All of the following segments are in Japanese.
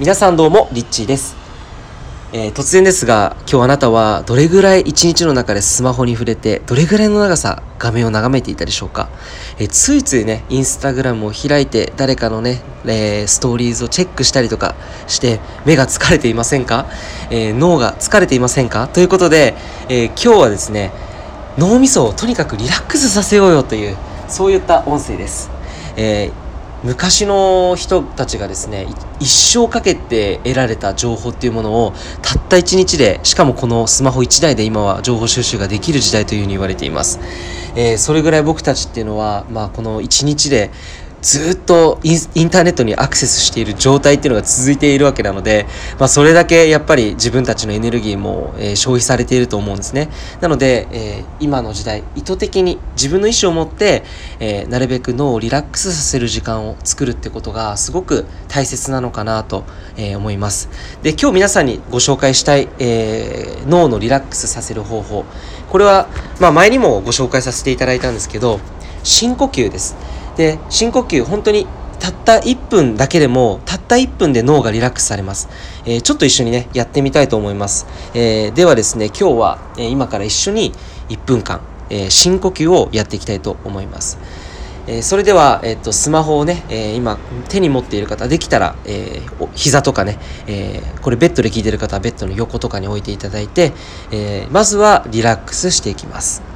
皆さんどうもリッチーです、えー、突然ですが今日あなたはどれぐらい一日の中でスマホに触れてどれぐらいの長さ画面を眺めていたでしょうか、えー、ついついねインスタグラムを開いて誰かのね、えー、ストーリーズをチェックしたりとかして目が疲れていませんか、え脳が疲れていませんか？ということで、え今日はですね脳みそをとにかくリラックスさせようよというそういった音声です、えー昔の人たちがですね一生かけて得られた情報っていうものをたった一日でしかもこのスマホ一台で今は情報収集ができる時代というふうに言われています、えー、それぐらい僕たちっていうのは、まあ、この一日でずっとインターネットにアクセスしている状態っていうのが続いているわけなので、まあ、それだけやっぱり自分たちのエネルギーも、えー、消費されていると思うんですね。なので、えー、今の時代意図的に自分の意思を持って、えー、なるべく脳をリラックスさせる時間を作るってことがすごく大切なのかなと、え思います。で今日皆さんにご紹介したい、え脳のリラックスさせる方法。これは、まあ、前にもご紹介させていただいたんですけど深呼吸です。で深呼吸本当にたった1分だけでもたった1分で脳がリラックスされます、えー、ちょっと一緒にねやってみたいと思います、えー、ではですね今日は、え、今から一緒に1分間、え深呼吸をやっていきたいと思います。えそれでは、えっと、スマホをね、え今手に持っている方できたら、えー、膝とかね、えこれベッドで聞いてる方はベッドの横とかに置いていただいて、えまずはリラックスしていきます。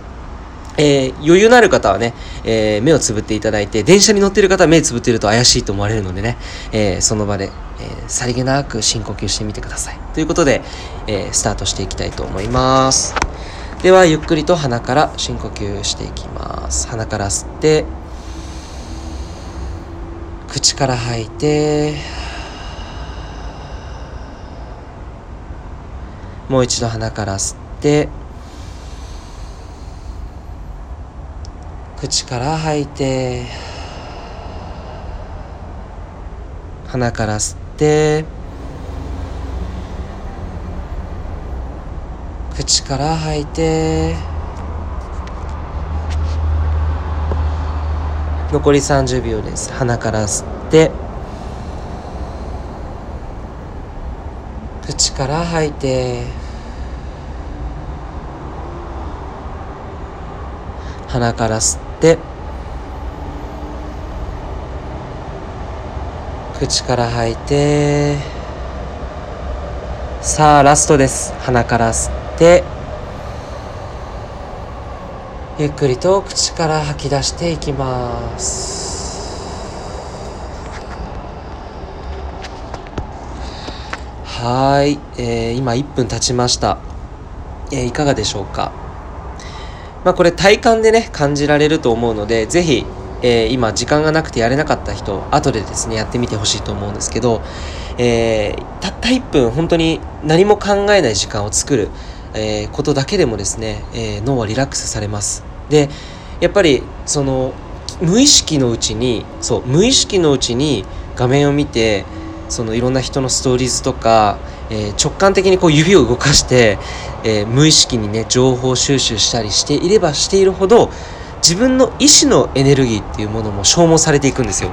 えー、余裕のある方はね、えー、目をつぶっていただいて、電車に乗っている方は目つぶっていると怪しいと思われるのでね、えー、その場で、えさりげなく深呼吸してみてください。ということで、えスタートしていきたいと思います。では、ゆっくりと鼻から深呼吸していきます。鼻から吸って、口から吐いて、もう一度鼻から吸って、口から吐いて鼻から吸って口から吐いて残り30秒です。鼻から吸って口から吐いて鼻から吸って口から吐いてさあラストです。鼻から吸ってゆっくりと口から吐き出していきます。はい、えー、今1分経ちました、えー、いかがでしょうか？まあ、これ体感でね感じられると思うので是非、えー、今時間がなくてやれなかった人後でですねやってみてほしいと思うんですけど、えー、たった1分本当に何も考えない時間を作る、えー、ことだけでもですね、え脳はリラックスされます。でやっぱりその無意識のうちにそう無意識のうちに画面を見てそのいろんな人のストーリーズとかえー、直感的にこう指を動かして、えー、無意識にね情報収集したりしていればしているほど自分の意思のエネルギーっていうものも消耗されていくんですよ。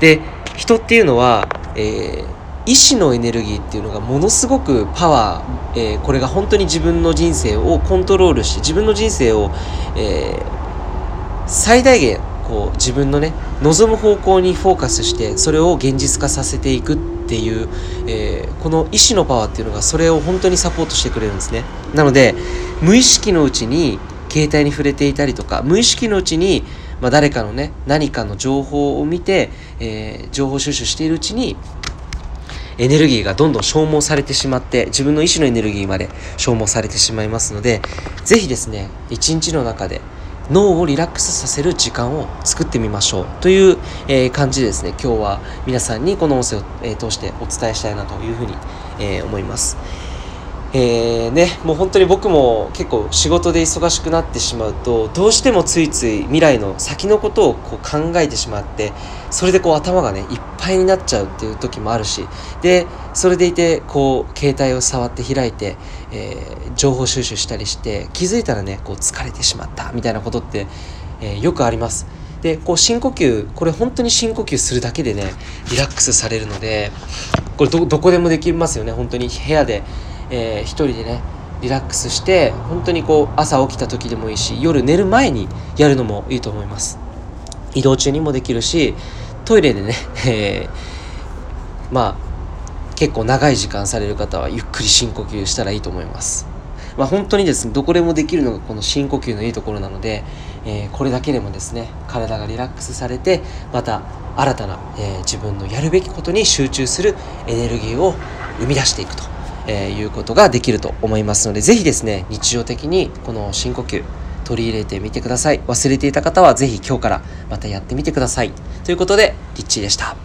で人っていうのは、えー、意志のエネルギーっていうのがものすごくパワー、えー、これが本当に自分の人生をコントロールして自分の人生を、えー、最大限こう自分のね望む方向にフォーカスしてそれを現実化させていくっていう、えー、この意志のパワーっていうのがそれを本当にサポートしてくれるんですね。なので無意識のうちに携帯に触れていたりとか無意識のうちに、まあ、誰かのね何かの情報を見て、えー、情報収集しているうちにエネルギーがどんどん消耗されてしまって自分の意志のエネルギーまで消耗されてしまいますので是非ですね一日の中で脳をリラックスさせる時間を作ってみましょうという、え、感じですね今日は皆さんにこの音声を、え、通してお伝えしたいなというふうに、え、思います。えー、ね、もう本当に僕も結構仕事で忙しくなってしまうとどうしてもついつい未来の先のことをこう考えてしまってそれでこう頭がねいっぱいになっちゃうっていう時もあるしでそれでいてこう携帯を触って開いて、えー、情報収集したりして気づいたらねこう疲れてしまったみたいなことって、えー、よくあります。でこう深呼吸これ本当に深呼吸するだけでねリラックスされるのでこれどどこでもできますよね本当に部屋で、えー、一人でねリラックスして本当にこう朝起きた時でもいいし夜寝る前にやるのもいいと思います。移動中にもできるしトイレでね、えー、まあ結構長い時間される方はゆっくり深呼吸したらいいと思います。まあ、本当にですねどこでもできるのがこの深呼吸のいいところなので、えー、これだけでもですね体がリラックスされてまた新たな、えー、自分のやるべきことに集中するエネルギーを生み出していくと、えー、いうことができると思いますので是非ですね日常的にこの深呼吸取り入れてみてください。忘れていた方は是非今日からまたやってみてください。ということでリッチーでした。